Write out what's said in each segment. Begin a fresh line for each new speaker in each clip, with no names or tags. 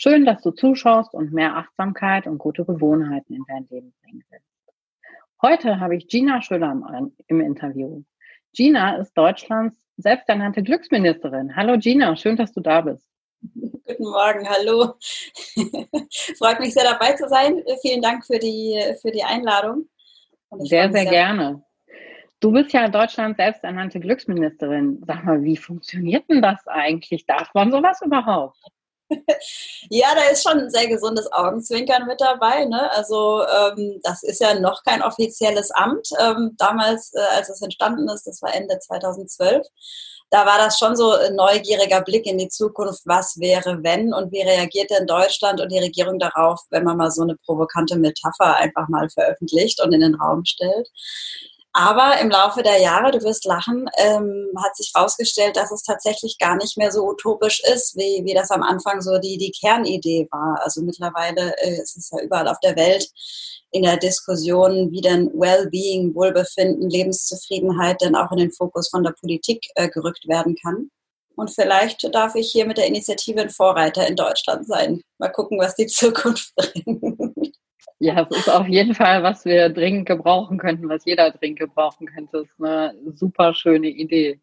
Schön, dass du zuschaust und mehr Achtsamkeit und gute Gewohnheiten in dein Leben bringen willst. Heute habe ich Gina Schüller im Interview. Gina ist Deutschlands selbsternannte Glücksministerin. Hallo Gina, schön, dass du da bist.
Guten Morgen, hallo. Freut mich sehr dabei zu sein. Vielen Dank für die, für die Einladung.
Sehr, sehr, sehr gerne. Du bist ja Deutschlands selbsternannte Glücksministerin. Sag mal, wie funktioniert denn das eigentlich? Darf man sowas überhaupt?
Ja, da ist schon ein sehr gesundes Augenzwinkern mit dabei. Ne? Also ähm, das ist ja noch kein offizielles Amt. Ähm, damals, äh, als es entstanden ist, das war Ende 2012, da war das schon so ein neugieriger Blick in die Zukunft, was wäre, wenn und wie reagiert denn Deutschland und die Regierung darauf, wenn man mal so eine provokante Metapher einfach mal veröffentlicht und in den Raum stellt. Aber im Laufe der Jahre, du wirst lachen, ähm, hat sich herausgestellt, dass es tatsächlich gar nicht mehr so utopisch ist, wie, wie das am Anfang so die, die Kernidee war. Also mittlerweile äh, ist es ja überall auf der Welt in der Diskussion, wie denn Wellbeing, Wohlbefinden, Lebenszufriedenheit denn auch in den Fokus von der Politik äh, gerückt werden kann. Und vielleicht darf ich hier mit der Initiative ein Vorreiter in Deutschland sein. Mal gucken, was die Zukunft bringt.
Ja, es ist auf jeden Fall, was wir dringend gebrauchen könnten, was jeder dringend gebrauchen könnte. Das ist eine super schöne Idee.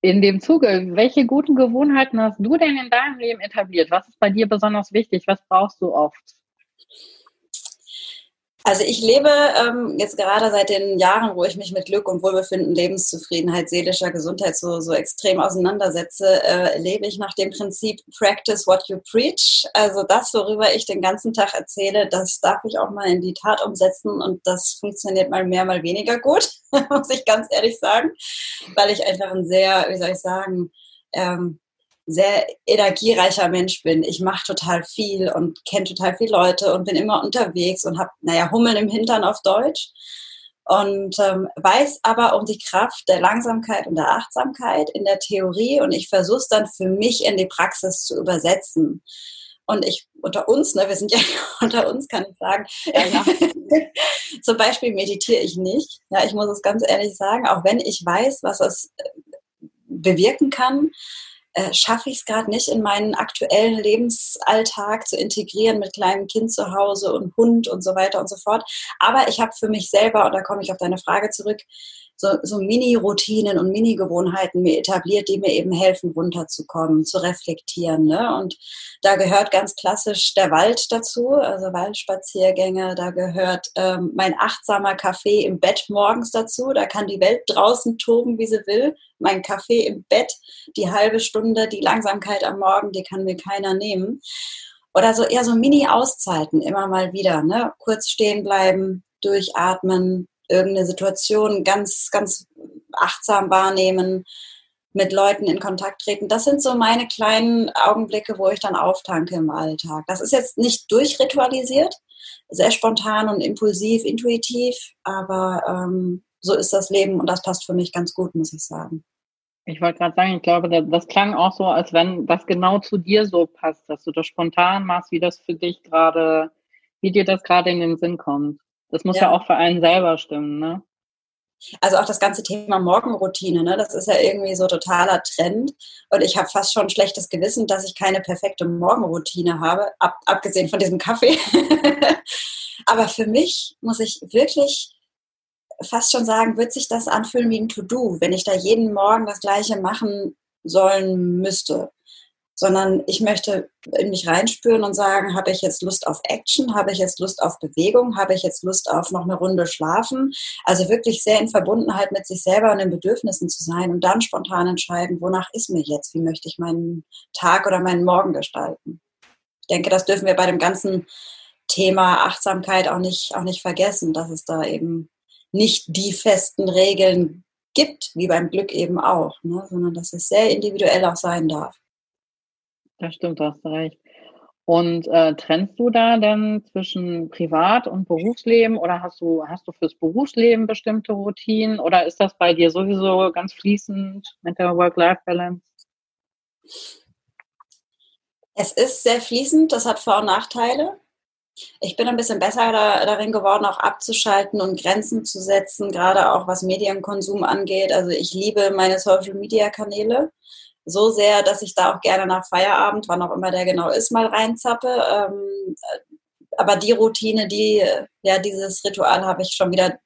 In dem Zuge, welche guten Gewohnheiten hast du denn in deinem Leben etabliert? Was ist bei dir besonders wichtig? Was brauchst du oft?
Also ich lebe ähm, jetzt gerade seit den Jahren, wo ich mich mit Glück und Wohlbefinden, Lebenszufriedenheit, seelischer Gesundheit so, so extrem auseinandersetze, äh, lebe ich nach dem Prinzip Practice what you preach. Also das, worüber ich den ganzen Tag erzähle, das darf ich auch mal in die Tat umsetzen und das funktioniert mal mehr, mal weniger gut, muss ich ganz ehrlich sagen, weil ich einfach ein sehr, wie soll ich sagen, ähm, sehr energiereicher Mensch bin. Ich mache total viel und kenne total viele Leute und bin immer unterwegs und habe, naja, Hummeln im Hintern auf Deutsch. Und ähm, weiß aber um die Kraft der Langsamkeit und der Achtsamkeit in der Theorie und ich versuche es dann für mich in die Praxis zu übersetzen. Und ich unter uns, ne, wir sind ja unter uns, kann ich sagen. Ja, ja. Zum Beispiel meditiere ich nicht. Ja, ich muss es ganz ehrlich sagen, auch wenn ich weiß, was es äh, bewirken kann, äh, schaffe ich es gerade nicht in meinen aktuellen Lebensalltag zu integrieren mit kleinem Kind zu Hause und Hund und so weiter und so fort. Aber ich habe für mich selber, und da komme ich auf deine Frage zurück, so, so Mini-Routinen und Mini-Gewohnheiten mir etabliert, die mir eben helfen, runterzukommen, zu reflektieren. Ne? Und da gehört ganz klassisch der Wald dazu, also Waldspaziergänge, da gehört ähm, mein achtsamer Kaffee im Bett morgens dazu, da kann die Welt draußen toben, wie sie will. Mein Kaffee im Bett, die halbe Stunde, die Langsamkeit am Morgen, die kann mir keiner nehmen. Oder so eher so Mini-Auszeiten, immer mal wieder, ne? kurz stehen bleiben, durchatmen, irgendeine Situation ganz, ganz achtsam wahrnehmen, mit Leuten in Kontakt treten. Das sind so meine kleinen Augenblicke, wo ich dann auftanke im Alltag. Das ist jetzt nicht durchritualisiert, sehr spontan und impulsiv, intuitiv, aber ähm, so ist das Leben und das passt für mich ganz gut, muss ich sagen.
Ich wollte gerade sagen, ich glaube, das klang auch so, als wenn das genau zu dir so passt, dass du das spontan machst, wie das für dich gerade, wie dir das gerade in den Sinn kommt. Das muss ja. ja auch für einen selber stimmen, ne?
Also auch das ganze Thema Morgenroutine, ne, das ist ja irgendwie so totaler Trend. Und ich habe fast schon ein schlechtes Gewissen, dass ich keine perfekte Morgenroutine habe, ab, abgesehen von diesem Kaffee. Aber für mich muss ich wirklich fast schon sagen, wird sich das anfühlen wie ein To-Do, wenn ich da jeden Morgen das gleiche machen sollen müsste sondern ich möchte in mich reinspüren und sagen, habe ich jetzt Lust auf Action, habe ich jetzt Lust auf Bewegung, habe ich jetzt Lust auf noch eine Runde schlafen. Also wirklich sehr in Verbundenheit mit sich selber und den Bedürfnissen zu sein und dann spontan entscheiden, wonach ist mir jetzt, wie möchte ich meinen Tag oder meinen Morgen gestalten. Ich denke, das dürfen wir bei dem ganzen Thema Achtsamkeit auch nicht, auch nicht vergessen, dass es da eben nicht die festen Regeln gibt, wie beim Glück eben auch, ne? sondern dass es sehr individuell auch sein darf.
Das stimmt, du hast recht. Und äh, trennst du da denn zwischen Privat- und Berufsleben oder hast du, hast du fürs Berufsleben bestimmte Routinen oder ist das bei dir sowieso ganz fließend mit der Work-Life-Balance?
Es ist sehr fließend, das hat Vor- und Nachteile. Ich bin ein bisschen besser da, darin geworden, auch abzuschalten und Grenzen zu setzen, gerade auch was Medienkonsum angeht. Also ich liebe meine Social-Media-Kanäle so sehr, dass ich da auch gerne nach Feierabend, wann auch immer der genau ist, mal reinzappe. Ähm, aber die Routine, die, ja, dieses Ritual habe ich schon wieder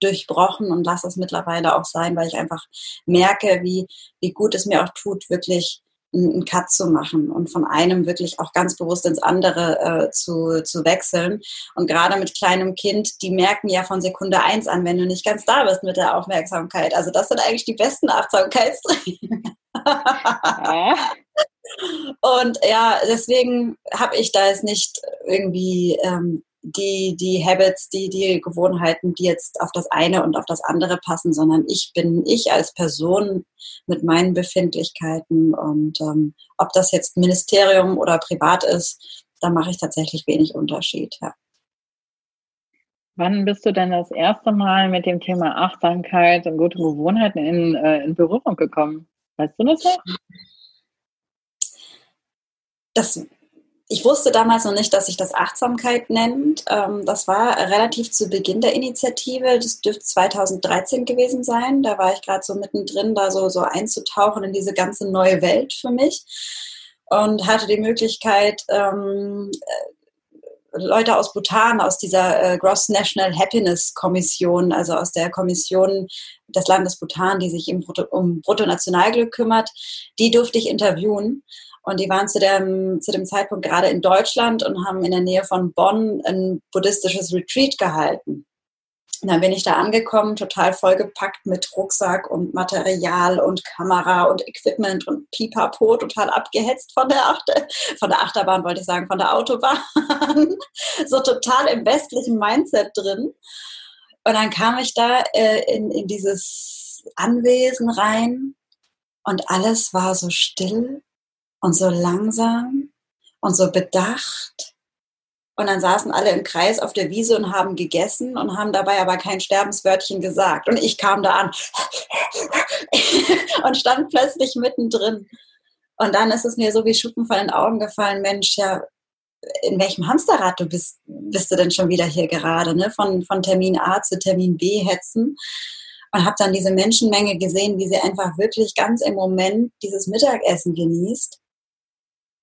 durchbrochen und lasse es mittlerweile auch sein, weil ich einfach merke, wie, wie gut es mir auch tut, wirklich einen Cut zu machen und von einem wirklich auch ganz bewusst ins andere äh, zu, zu wechseln. Und gerade mit kleinem Kind, die merken ja von Sekunde eins an, wenn du nicht ganz da bist mit der Aufmerksamkeit. Also das sind eigentlich die besten Achtsamkeitstraining. Und ja, deswegen habe ich da jetzt nicht irgendwie ähm, die, die Habits, die, die Gewohnheiten, die jetzt auf das eine und auf das andere passen, sondern ich bin ich als Person mit meinen Befindlichkeiten. Und ähm, ob das jetzt Ministerium oder privat ist, da mache ich tatsächlich wenig Unterschied. Ja.
Wann bist du denn das erste Mal mit dem Thema Achtsamkeit und gute Gewohnheiten in, äh, in Berührung gekommen? Weißt du das noch?
Das, ich wusste damals noch nicht, dass sich das Achtsamkeit nennt. Ähm, das war relativ zu Beginn der Initiative. Das dürfte 2013 gewesen sein. Da war ich gerade so mittendrin, da so, so einzutauchen in diese ganze neue Welt für mich und hatte die Möglichkeit, ähm, Leute aus Bhutan, aus dieser äh, Gross National Happiness Kommission, also aus der Kommission des Landes Bhutan, die sich um Bruttonationalglück kümmert, die durfte ich interviewen. Und die waren zu dem, zu dem Zeitpunkt gerade in Deutschland und haben in der Nähe von Bonn ein buddhistisches Retreat gehalten. Und dann bin ich da angekommen, total vollgepackt mit Rucksack und Material und Kamera und Equipment und Pipapo, total abgehetzt von der, Achter, von der Achterbahn, wollte ich sagen, von der Autobahn. so total im westlichen Mindset drin. Und dann kam ich da äh, in, in dieses Anwesen rein und alles war so still und so langsam und so bedacht und dann saßen alle im Kreis auf der Wiese und haben gegessen und haben dabei aber kein Sterbenswörtchen gesagt. Und ich kam da an und stand plötzlich mittendrin. Und dann ist es mir so wie Schuppen von den Augen gefallen, Mensch, ja, in welchem Hamsterrad du bist, bist du denn schon wieder hier gerade, ne? Von, von Termin A zu Termin B hetzen. Und habe dann diese Menschenmenge gesehen, wie sie einfach wirklich ganz im Moment dieses Mittagessen genießt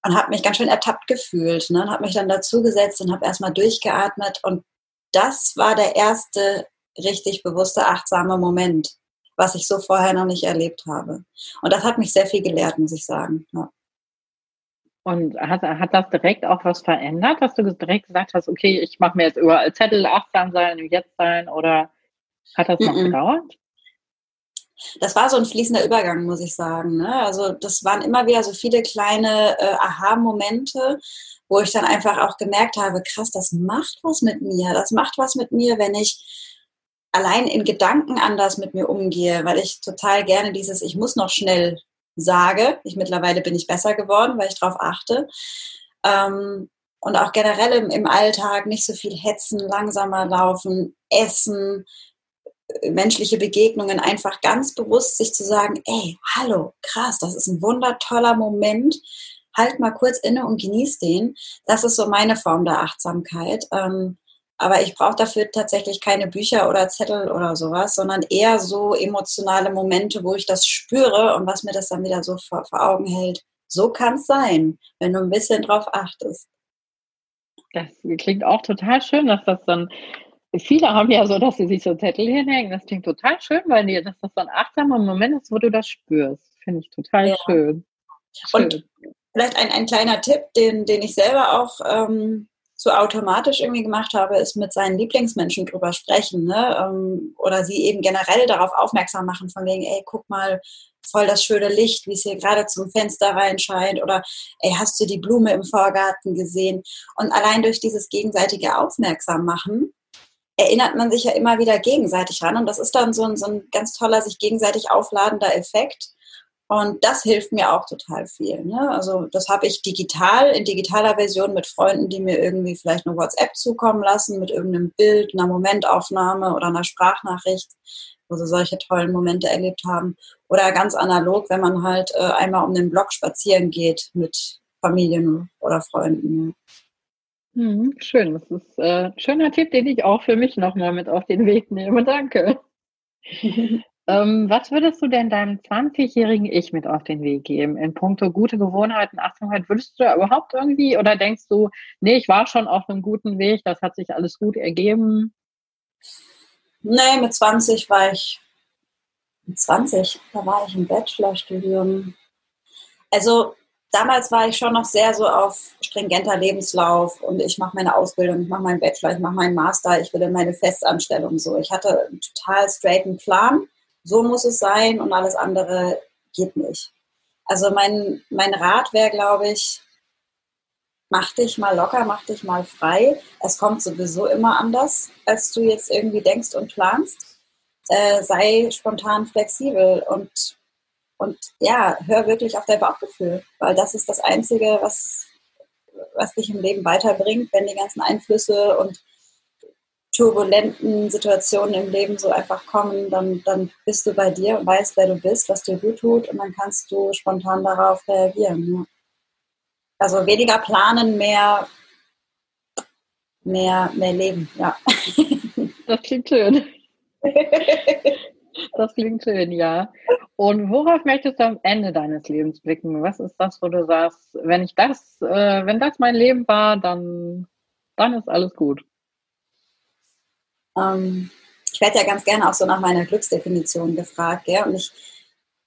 und habe mich ganz schön ertappt gefühlt ne? und habe mich dann dazugesetzt und habe erstmal durchgeatmet und das war der erste richtig bewusste, achtsame Moment, was ich so vorher noch nicht erlebt habe. Und das hat mich sehr viel gelehrt, muss ich sagen. Ja.
Und hat, hat das direkt auch was verändert, dass du direkt gesagt hast, okay, ich mache mir jetzt überall Zettel, achtsam sein, jetzt sein oder hat das noch mm -mm. gedauert?
Das war so ein fließender Übergang, muss ich sagen. Ne? Also das waren immer wieder so viele kleine äh, Aha-Momente, wo ich dann einfach auch gemerkt habe, krass, das macht was mit mir. Das macht was mit mir, wenn ich allein in Gedanken anders mit mir umgehe, weil ich total gerne dieses Ich muss noch schnell sage. Ich mittlerweile bin ich besser geworden, weil ich darauf achte. Ähm, und auch generell im, im Alltag nicht so viel hetzen, langsamer laufen, essen, menschliche Begegnungen einfach ganz bewusst sich zu sagen, ey, hallo, krass, das ist ein wundertoller Moment, halt mal kurz inne und genieß den. Das ist so meine Form der Achtsamkeit. Ähm, aber ich brauche dafür tatsächlich keine Bücher oder Zettel oder sowas, sondern eher so emotionale Momente, wo ich das spüre und was mir das dann wieder so vor, vor Augen hält. So kann es sein, wenn du ein bisschen drauf achtest.
Das klingt auch total schön, dass das dann Viele haben ja so, dass sie sich so Zettel hinhängen. Das klingt total schön, weil dir, dass das so ein achtsamer Moment ist, wo du das spürst. Finde ich total ja. schön.
schön. Und vielleicht ein, ein kleiner Tipp, den, den ich selber auch ähm, so automatisch irgendwie gemacht habe, ist mit seinen Lieblingsmenschen drüber sprechen, ne? Ähm, oder sie eben generell darauf aufmerksam machen, von wegen, ey, guck mal, voll das schöne Licht, wie es hier gerade zum Fenster reinscheint, oder ey, hast du die Blume im Vorgarten gesehen? Und allein durch dieses gegenseitige Aufmerksam machen, erinnert man sich ja immer wieder gegenseitig ran. Und das ist dann so ein, so ein ganz toller, sich gegenseitig aufladender Effekt und das hilft mir auch total viel. Ne? Also das habe ich digital, in digitaler Version mit Freunden, die mir irgendwie vielleicht eine WhatsApp zukommen lassen, mit irgendeinem Bild, einer Momentaufnahme oder einer Sprachnachricht, wo sie solche tollen Momente erlebt haben. Oder ganz analog, wenn man halt äh, einmal um den Block spazieren geht mit Familien oder Freunden.
Hm, schön, das ist äh, ein schöner Tipp, den ich auch für mich nochmal mit auf den Weg nehme. Danke. Ähm, was würdest du denn deinem 20-jährigen Ich mit auf den Weg geben? In puncto gute Gewohnheiten, Achtsamkeit, würdest du da überhaupt irgendwie oder denkst du, nee, ich war schon auf einem guten Weg, das hat sich alles gut ergeben?
Nee, mit 20 war ich, mit 20, da war ich im Bachelorstudium. Also damals war ich schon noch sehr so auf stringenter Lebenslauf und ich mache meine Ausbildung, ich mache meinen Bachelor, ich mache meinen Master, ich will in meine Festanstellung so. Ich hatte einen total straighten Plan so muss es sein und alles andere geht nicht. Also mein, mein Rat wäre, glaube ich, mach dich mal locker, mach dich mal frei. Es kommt sowieso immer anders, als du jetzt irgendwie denkst und planst. Äh, sei spontan flexibel und, und ja, hör wirklich auf dein Bauchgefühl, weil das ist das Einzige, was, was dich im Leben weiterbringt, wenn die ganzen Einflüsse und turbulenten Situationen im Leben so einfach kommen, dann, dann bist du bei dir und weißt, wer du bist, was dir gut tut und dann kannst du spontan darauf reagieren. Ja. Also weniger planen, mehr, mehr, mehr leben, ja.
Das klingt schön. Das klingt schön, ja. Und worauf möchtest du am Ende deines Lebens blicken? Was ist das, wo du sagst, wenn ich das, äh, wenn das mein Leben war, dann, dann ist alles gut?
Ähm, ich werde ja ganz gerne auch so nach meiner Glücksdefinition gefragt. Gell? Und ich,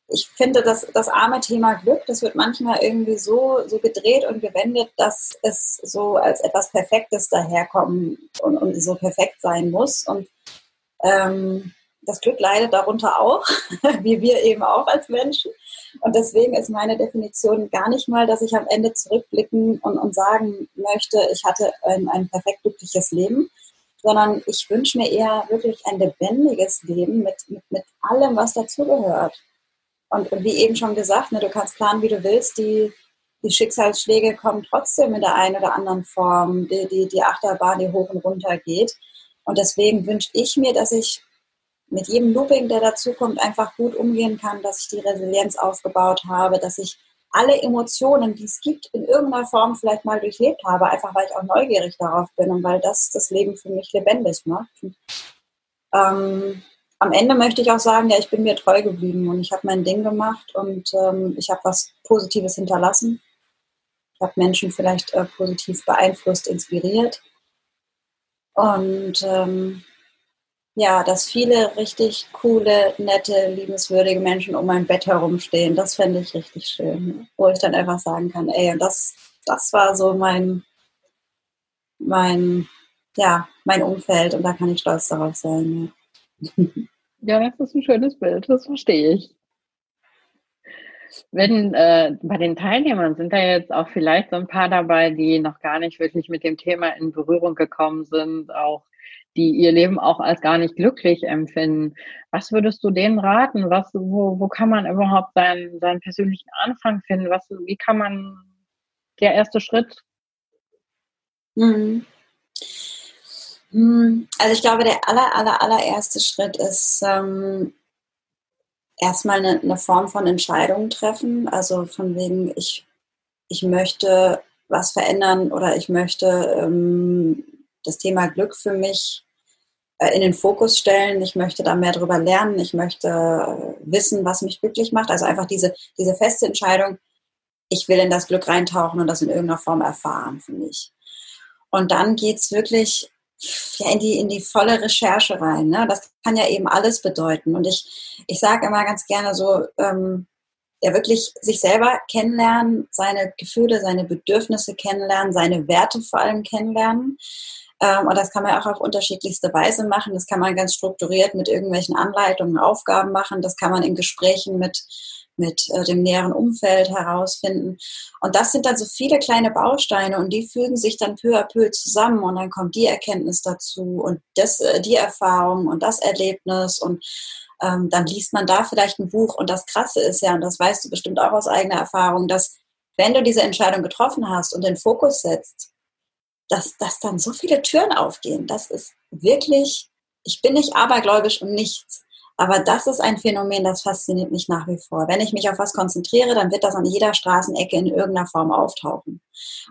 ich finde, dass das arme Thema Glück, das wird manchmal irgendwie so, so gedreht und gewendet, dass es so als etwas Perfektes daherkommen und, und so perfekt sein muss. Und ähm, das Glück leidet darunter auch, wie wir eben auch als Menschen. Und deswegen ist meine Definition gar nicht mal, dass ich am Ende zurückblicken und, und sagen möchte, ich hatte ein, ein perfekt glückliches Leben, sondern ich wünsche mir eher wirklich ein lebendiges Leben mit, mit, mit allem, was dazugehört. Und, und wie eben schon gesagt, ne, du kannst planen, wie du willst, die, die Schicksalsschläge kommen trotzdem in der einen oder anderen Form, die, die, die Achterbahn, die hoch und runter geht. Und deswegen wünsche ich mir, dass ich mit jedem Looping, der dazukommt, einfach gut umgehen kann, dass ich die Resilienz aufgebaut habe, dass ich alle Emotionen, die es gibt, in irgendeiner Form vielleicht mal durchlebt habe, einfach weil ich auch neugierig darauf bin und weil das das Leben für mich lebendig macht. Ähm, am Ende möchte ich auch sagen, ja, ich bin mir treu geblieben und ich habe mein Ding gemacht und ähm, ich habe was Positives hinterlassen. Ich habe Menschen vielleicht äh, positiv beeinflusst, inspiriert. Und ähm, ja, dass viele richtig coole, nette, liebenswürdige Menschen um mein Bett herumstehen. Das fände ich richtig schön. Wo ich dann einfach sagen kann, ey, und das, das war so mein, mein, ja, mein Umfeld und da kann ich stolz darauf sein.
Ja, ja das ist ein schönes Bild, das verstehe ich. Wenn äh, bei den Teilnehmern sind da jetzt auch vielleicht so ein paar dabei, die noch gar nicht wirklich mit dem Thema in Berührung gekommen sind, auch die ihr Leben auch als gar nicht glücklich empfinden. Was würdest du denen raten? Was, wo, wo kann man überhaupt seinen, seinen persönlichen Anfang finden? Was, wie kann man der erste Schritt?
Mhm. Also ich glaube, der aller, aller, allererste Schritt ist ähm, erstmal eine, eine Form von Entscheidung treffen. Also von wegen, ich, ich möchte was verändern oder ich möchte ähm, das Thema Glück für mich in den Fokus stellen. Ich möchte da mehr drüber lernen. Ich möchte äh, wissen, was mich glücklich macht. Also einfach diese, diese feste Entscheidung, ich will in das Glück reintauchen und das in irgendeiner Form erfahren für mich. Und dann geht es wirklich ja, in, die, in die volle Recherche rein. Ne? Das kann ja eben alles bedeuten. Und ich, ich sage immer ganz gerne so, ähm, ja wirklich sich selber kennenlernen, seine Gefühle, seine Bedürfnisse kennenlernen, seine Werte vor allem kennenlernen. Ähm, und das kann man auch auf unterschiedlichste Weise machen. Das kann man ganz strukturiert mit irgendwelchen Anleitungen, Aufgaben machen. Das kann man in Gesprächen mit mit äh, dem näheren Umfeld herausfinden. Und das sind dann so viele kleine Bausteine und die fügen sich dann peu à peu zusammen und dann kommt die Erkenntnis dazu und das, äh, die Erfahrung und das Erlebnis und ähm, dann liest man da vielleicht ein Buch. Und das Krasse ist ja, und das weißt du bestimmt auch aus eigener Erfahrung, dass wenn du diese Entscheidung getroffen hast und den Fokus setzt, dass, dass dann so viele Türen aufgehen. Das ist wirklich, ich bin nicht abergläubisch und nichts. Aber das ist ein Phänomen, das fasziniert mich nach wie vor. Wenn ich mich auf was konzentriere, dann wird das an jeder Straßenecke in irgendeiner Form auftauchen.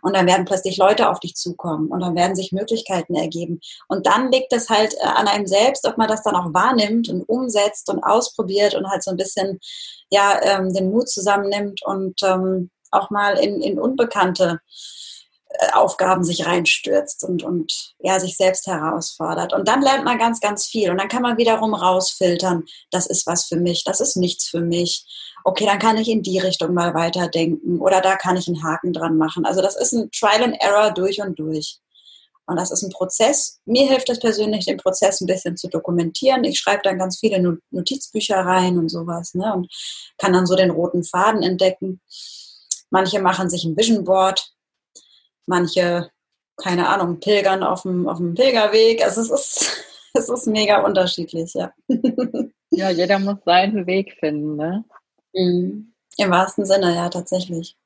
Und dann werden plötzlich Leute auf dich zukommen und dann werden sich Möglichkeiten ergeben. Und dann liegt es halt äh, an einem selbst, ob man das dann auch wahrnimmt und umsetzt und ausprobiert und halt so ein bisschen ja ähm, den Mut zusammennimmt und ähm, auch mal in, in Unbekannte äh, Aufgaben sich reinstürzt und, und ja, sich selbst herausfordert. Und dann lernt man ganz, ganz viel. Und dann kann man wiederum rausfiltern, das ist was für mich, das ist nichts für mich. Okay, dann kann ich in die Richtung mal weiterdenken oder da kann ich einen Haken dran machen. Also das ist ein Trial and Error durch und durch. Und das ist ein Prozess. Mir hilft es persönlich, den Prozess ein bisschen zu dokumentieren. Ich schreibe dann ganz viele Notizbücher rein und sowas ne? und kann dann so den roten Faden entdecken. Manche machen sich ein Vision Board, manche, keine Ahnung, pilgern auf dem, auf dem Pilgerweg. Also es ist, es ist mega unterschiedlich, ja.
Ja, jeder muss seinen Weg finden, ne?
Mhm. Im wahrsten Sinne, ja, tatsächlich.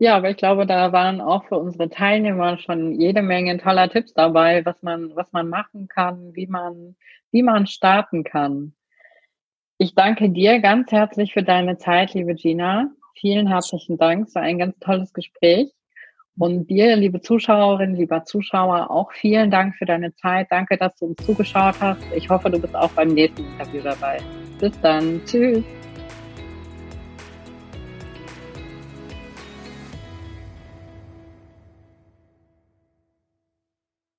Ja, aber ich glaube, da waren auch für unsere Teilnehmer schon jede Menge toller Tipps dabei, was man, was man machen kann, wie man, wie man starten kann. Ich danke dir ganz herzlich für deine Zeit, liebe Gina. Vielen herzlichen Dank. Es war ein ganz tolles Gespräch. Und dir, liebe Zuschauerinnen, lieber Zuschauer, auch vielen Dank für deine Zeit. Danke, dass du uns zugeschaut hast. Ich hoffe, du bist auch beim nächsten Interview dabei. Bis dann. Tschüss.